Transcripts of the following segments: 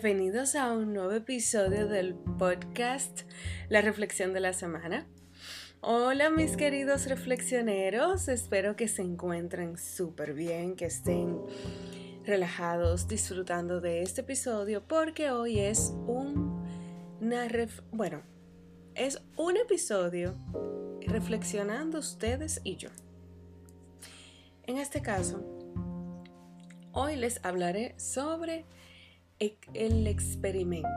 Bienvenidos a un nuevo episodio del podcast La Reflexión de la Semana. Hola mis queridos reflexioneros, espero que se encuentren súper bien, que estén relajados disfrutando de este episodio porque hoy es un bueno, es un episodio reflexionando ustedes y yo. En este caso, hoy les hablaré sobre el experimento.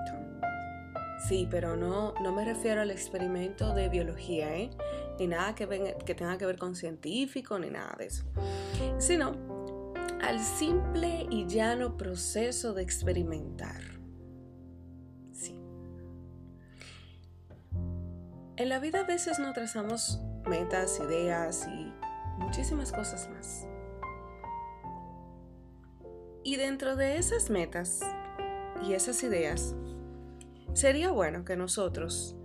Sí, pero no, no me refiero al experimento de biología, ¿eh? ni nada que, que tenga que ver con científico, ni nada de eso, sino al simple y llano proceso de experimentar. Sí. En la vida a veces no trazamos metas, ideas y muchísimas cosas más. Y dentro de esas metas y esas ideas, sería bueno que nosotros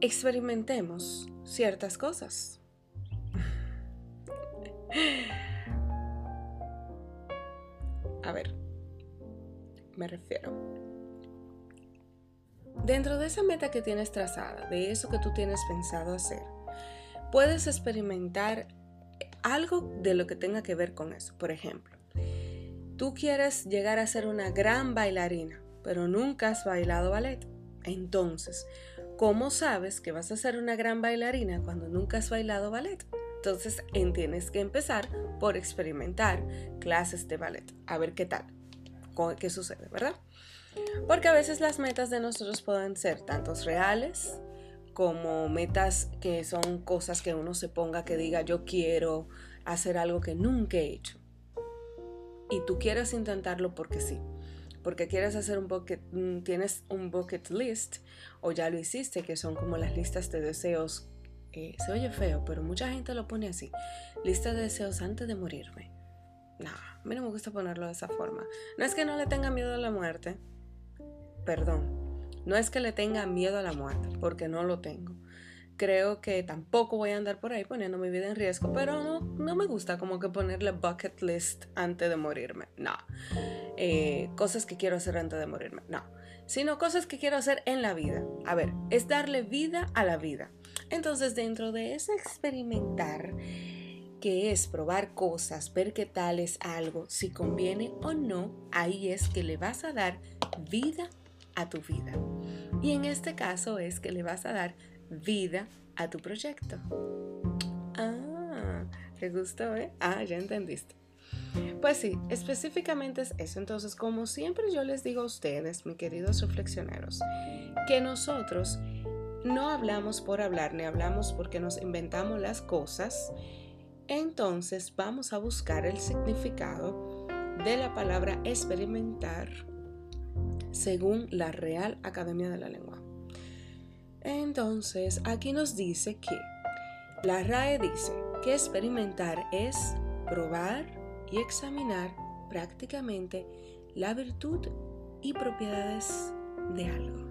experimentemos ciertas cosas. A ver, me refiero. Dentro de esa meta que tienes trazada, de eso que tú tienes pensado hacer, puedes experimentar algo de lo que tenga que ver con eso. Por ejemplo, Tú quieres llegar a ser una gran bailarina, pero nunca has bailado ballet. Entonces, ¿cómo sabes que vas a ser una gran bailarina cuando nunca has bailado ballet? Entonces, tienes que empezar por experimentar clases de ballet, a ver qué tal, qué sucede, ¿verdad? Porque a veces las metas de nosotros pueden ser tantos reales como metas que son cosas que uno se ponga que diga yo quiero hacer algo que nunca he hecho y tú quieres intentarlo porque sí, porque quieres hacer un bucket, mm, tienes un bucket list o ya lo hiciste, que son como las listas de deseos. Eh, se oye feo, pero mucha gente lo pone así. Lista de deseos antes de morirme. No, a mí no me gusta ponerlo de esa forma. No es que no le tenga miedo a la muerte. Perdón. No es que le tenga miedo a la muerte, porque no lo tengo creo que tampoco voy a andar por ahí poniendo mi vida en riesgo, pero no, no me gusta como que ponerle bucket list antes de morirme, no. Eh, cosas que quiero hacer antes de morirme, no. Sino cosas que quiero hacer en la vida. A ver, es darle vida a la vida. Entonces, dentro de ese experimentar, que es probar cosas, ver qué tal es algo, si conviene o no, ahí es que le vas a dar vida a tu vida. Y en este caso es que le vas a dar vida a tu proyecto. Ah, ¿te gustó, eh? Ah, ya entendiste. Pues sí, específicamente es eso. Entonces, como siempre yo les digo a ustedes, mis queridos reflexioneros, que nosotros no hablamos por hablar, ni hablamos porque nos inventamos las cosas. Entonces vamos a buscar el significado de la palabra experimentar según la Real Academia de la Lengua. Entonces, aquí nos dice que la RAE dice que experimentar es probar y examinar prácticamente la virtud y propiedades de algo.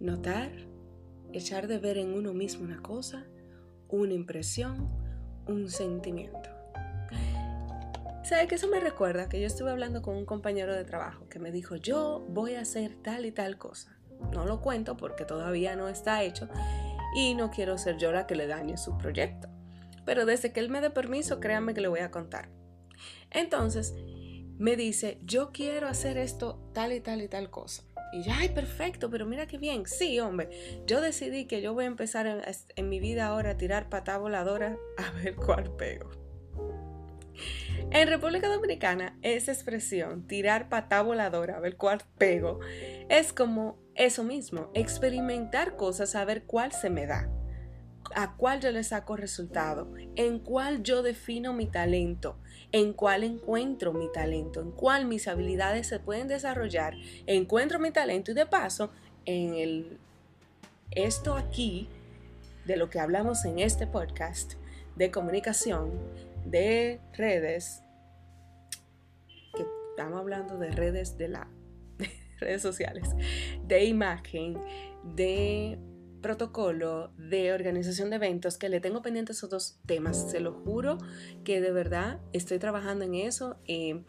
Notar, echar de ver en uno mismo una cosa, una impresión, un sentimiento. ¿Sabe que eso me recuerda que yo estuve hablando con un compañero de trabajo que me dijo, yo voy a hacer tal y tal cosa? No lo cuento porque todavía no está hecho y no quiero ser yo la que le dañe su proyecto. Pero desde que él me dé permiso, créanme que le voy a contar. Entonces, me dice, yo quiero hacer esto tal y tal y tal cosa. Y ya, ay, perfecto, pero mira qué bien. Sí, hombre, yo decidí que yo voy a empezar en, en mi vida ahora a tirar patá voladora a ver cuál pego. En República Dominicana, esa expresión, tirar patá voladora a ver cuál pego, es como eso mismo, experimentar cosas, a ver cuál se me da, a cuál yo le saco resultado, en cuál yo defino mi talento, en cuál encuentro mi talento, en cuál mis habilidades se pueden desarrollar, encuentro mi talento y de paso, en el esto aquí, de lo que hablamos en este podcast, de comunicación, de redes, que estamos hablando de redes de la redes sociales, de imagen, de protocolo, de organización de eventos, que le tengo pendientes esos dos temas. Se lo juro que de verdad estoy trabajando en eso. y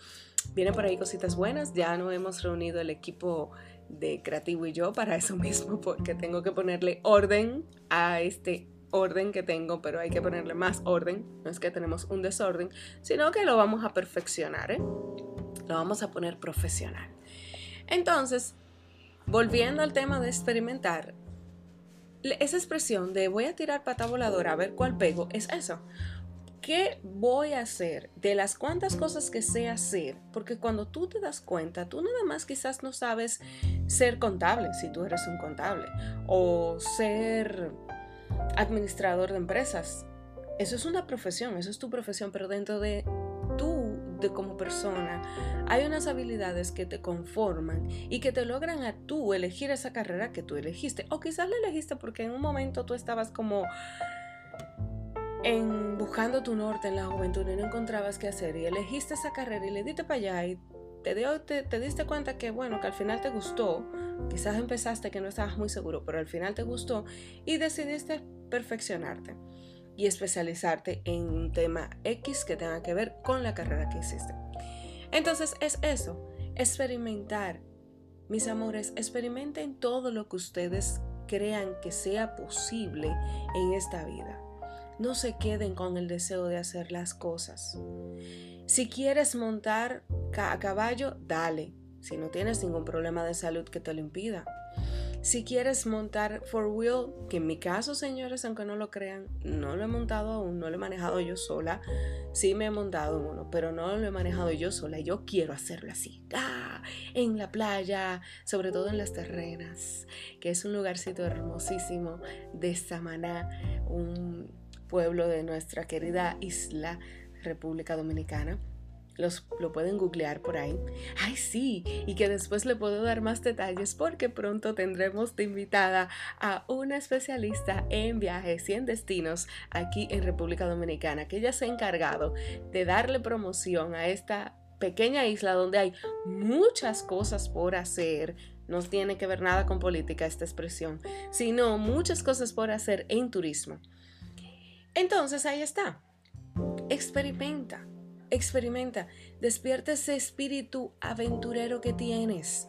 vienen por ahí cositas buenas. Ya no hemos reunido el equipo de creativo y yo para eso mismo, porque tengo que ponerle orden a este orden que tengo, pero hay que ponerle más orden. No es que tenemos un desorden, sino que lo vamos a perfeccionar, ¿eh? Lo vamos a poner profesional. Entonces, volviendo al tema de experimentar, esa expresión de voy a tirar pata voladora a ver cuál pego es eso. ¿Qué voy a hacer de las cuantas cosas que sé hacer? Porque cuando tú te das cuenta, tú nada más quizás no sabes ser contable, si tú eres un contable, o ser administrador de empresas. Eso es una profesión, eso es tu profesión, pero dentro de tú, de como persona, hay unas habilidades que te conforman y que te logran a tú elegir esa carrera que tú elegiste. O quizás la elegiste porque en un momento tú estabas como en buscando tu norte en la juventud y no encontrabas qué hacer y elegiste esa carrera y le diste para allá y te, dio, te, te, diste cuenta que bueno, que al final te gustó, quizás empezaste que no estabas muy seguro, pero al final te gustó y decidiste perfeccionarte y especializarte en un tema X que tenga que ver con la carrera que hiciste. Entonces es eso, experimentar. Mis amores, experimenten todo lo que ustedes crean que sea posible en esta vida. No se queden con el deseo de hacer las cosas. Si quieres montar a caballo, dale, si no tienes ningún problema de salud que te lo impida. Si quieres montar four wheel, que en mi caso, señores, aunque no lo crean, no lo he montado aún, no lo he manejado yo sola. Sí me he montado uno, pero no lo he manejado yo sola. Yo quiero hacerlo así, ¡Ah! en la playa, sobre todo en las terrenas, que es un lugarcito hermosísimo de Samaná, un pueblo de nuestra querida isla República Dominicana. Los, lo pueden googlear por ahí. Ay, sí, y que después le puedo dar más detalles porque pronto tendremos de invitada a una especialista en viajes y en destinos aquí en República Dominicana, que ella se ha encargado de darle promoción a esta pequeña isla donde hay muchas cosas por hacer. No tiene que ver nada con política esta expresión, sino muchas cosas por hacer en turismo. Entonces ahí está. Experimenta Experimenta, despierta ese espíritu aventurero que tienes.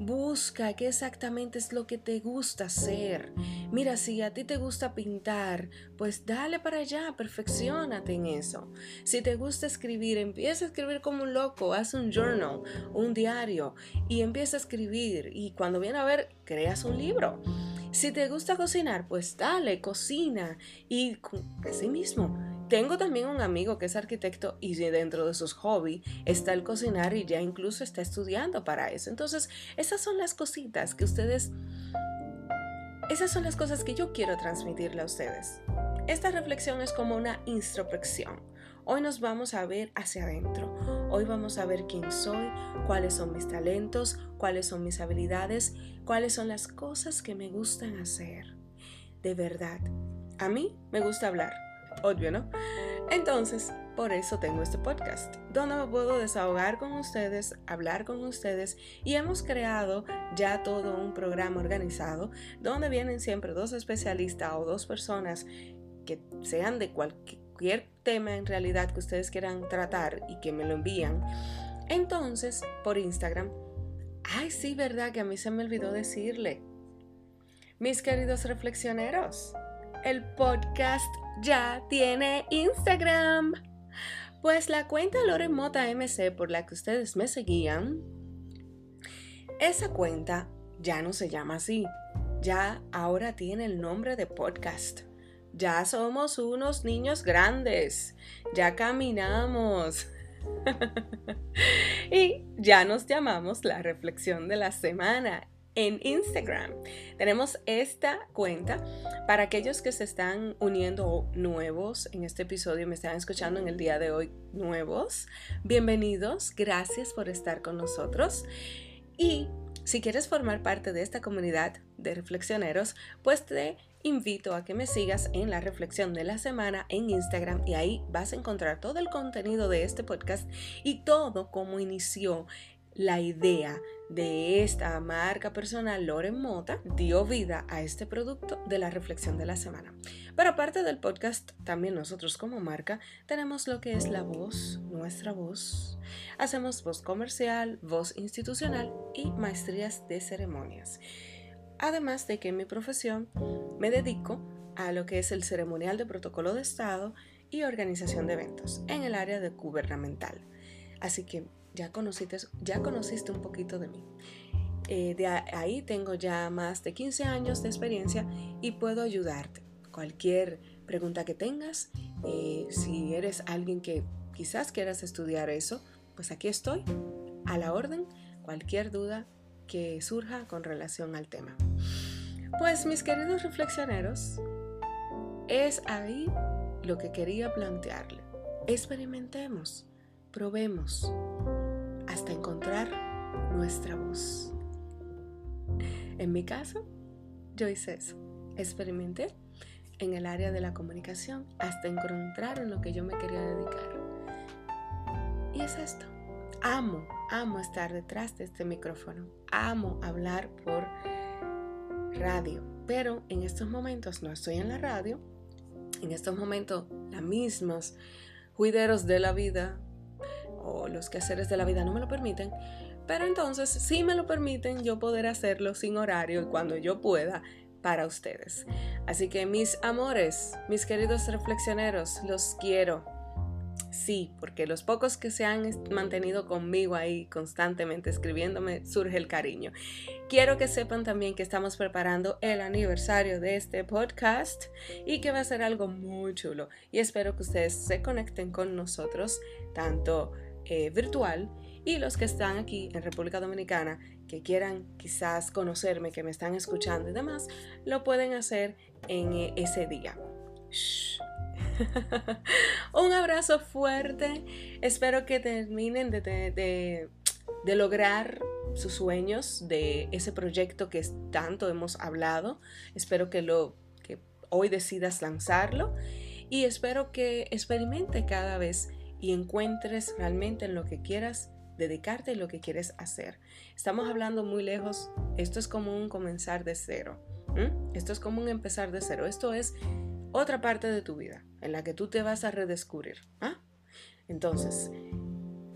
Busca qué exactamente es lo que te gusta hacer. Mira, si a ti te gusta pintar, pues dale para allá, perfeccionate en eso. Si te gusta escribir, empieza a escribir como un loco, haz un journal, un diario y empieza a escribir y cuando viene a ver, creas un libro. Si te gusta cocinar, pues dale, cocina y así mismo tengo también un amigo que es arquitecto y dentro de sus hobbies está el cocinar y ya incluso está estudiando para eso. Entonces, esas son las cositas que ustedes, esas son las cosas que yo quiero transmitirle a ustedes. Esta reflexión es como una introspección. Hoy nos vamos a ver hacia adentro. Hoy vamos a ver quién soy, cuáles son mis talentos, cuáles son mis habilidades, cuáles son las cosas que me gustan hacer. De verdad, a mí me gusta hablar obvio, ¿no? Entonces, por eso tengo este podcast, donde me puedo desahogar con ustedes, hablar con ustedes y hemos creado ya todo un programa organizado donde vienen siempre dos especialistas o dos personas que sean de cualquier tema en realidad que ustedes quieran tratar y que me lo envían. Entonces, por Instagram, ay, sí, verdad que a mí se me olvidó decirle. Mis queridos reflexioneros, el podcast ya tiene Instagram. Pues la cuenta Loren Mota MC por la que ustedes me seguían, esa cuenta ya no se llama así. Ya ahora tiene el nombre de podcast. Ya somos unos niños grandes. Ya caminamos. y ya nos llamamos la reflexión de la semana en Instagram. Tenemos esta cuenta para aquellos que se están uniendo nuevos en este episodio, me están escuchando en el día de hoy nuevos. Bienvenidos, gracias por estar con nosotros. Y si quieres formar parte de esta comunidad de reflexioneros, pues te invito a que me sigas en la reflexión de la semana en Instagram y ahí vas a encontrar todo el contenido de este podcast y todo cómo inició la idea de esta marca personal Loren Mota dio vida a este producto de la reflexión de la semana. Pero aparte del podcast, también nosotros como marca tenemos lo que es la voz, nuestra voz. Hacemos voz comercial, voz institucional y maestrías de ceremonias. Además de que en mi profesión me dedico a lo que es el ceremonial de protocolo de Estado y organización de eventos en el área de gubernamental. Así que ya conociste, ya conociste un poquito de mí. Eh, de ahí tengo ya más de 15 años de experiencia y puedo ayudarte. Cualquier pregunta que tengas, eh, si eres alguien que quizás quieras estudiar eso, pues aquí estoy, a la orden, cualquier duda que surja con relación al tema. Pues mis queridos reflexioneros, es ahí lo que quería plantearle. Experimentemos, probemos, hasta encontrar nuestra voz. En mi caso, yo hice eso. Experimenté en el área de la comunicación hasta encontrar en lo que yo me quería dedicar. Y es esto. Amo, amo estar detrás de este micrófono. Amo hablar por radio. Pero en estos momentos no estoy en la radio. En estos momentos, las mismas juideros de la vida o los quehaceres de la vida no me lo permiten. Pero entonces, si me lo permiten, yo poder hacerlo sin horario y cuando yo pueda para ustedes. Así que mis amores, mis queridos reflexioneros, los quiero. Sí, porque los pocos que se han mantenido conmigo ahí constantemente escribiéndome, surge el cariño. Quiero que sepan también que estamos preparando el aniversario de este podcast y que va a ser algo muy chulo. Y espero que ustedes se conecten con nosotros, tanto eh, virtual y los que están aquí en República Dominicana, que quieran quizás conocerme, que me están escuchando y demás, lo pueden hacer en eh, ese día. Un abrazo fuerte. Espero que terminen de, lograr sus sueños de ese proyecto que tanto hemos hablado. Espero que, lo, que hoy decidas lanzarlo y espero que experimente cada vez y encuentres realmente en lo que quieras dedicarte y lo que quieres hacer. Estamos hablando muy lejos. Esto es como un comenzar de cero. Esto es como un empezar de cero. Esto es otra parte de tu vida en la que tú te vas a redescubrir. ¿ah? Entonces,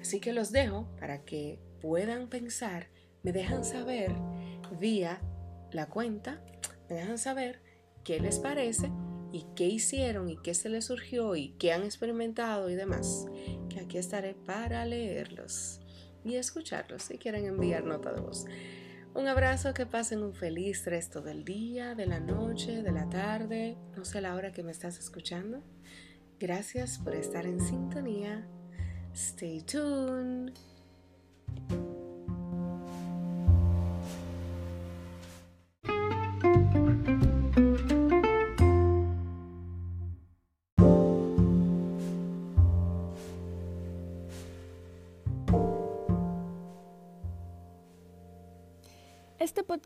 así que los dejo para que puedan pensar, me dejan saber vía la cuenta, me dejan saber qué les parece y qué hicieron y qué se les surgió y qué han experimentado y demás, que aquí estaré para leerlos y escucharlos si quieren enviar nota de voz. Un abrazo, que pasen un feliz resto del día, de la noche, de la tarde, no sé la hora que me estás escuchando. Gracias por estar en sintonía. Stay tuned.